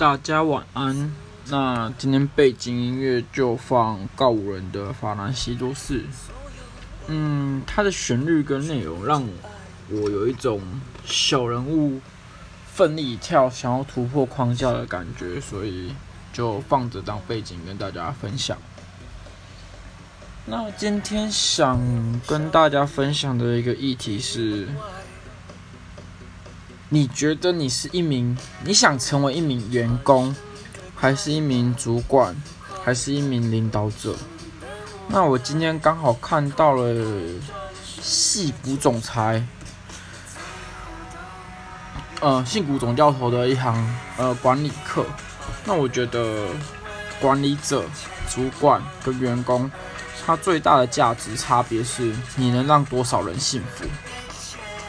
大家晚安。那今天背景音乐就放告五人的《法兰西多士》。嗯，它的旋律跟内容让我有一种小人物奋力一跳，想要突破框架的感觉，所以就放着当背景跟大家分享。那今天想跟大家分享的一个议题是。你觉得你是一名，你想成为一名员工，还是一名主管，还是一名领导者？那我今天刚好看到了戏骨总裁，呃，戏骨总教头的一堂呃管理课。那我觉得管理者、主管跟员工，他最大的价值差别是你能让多少人幸福。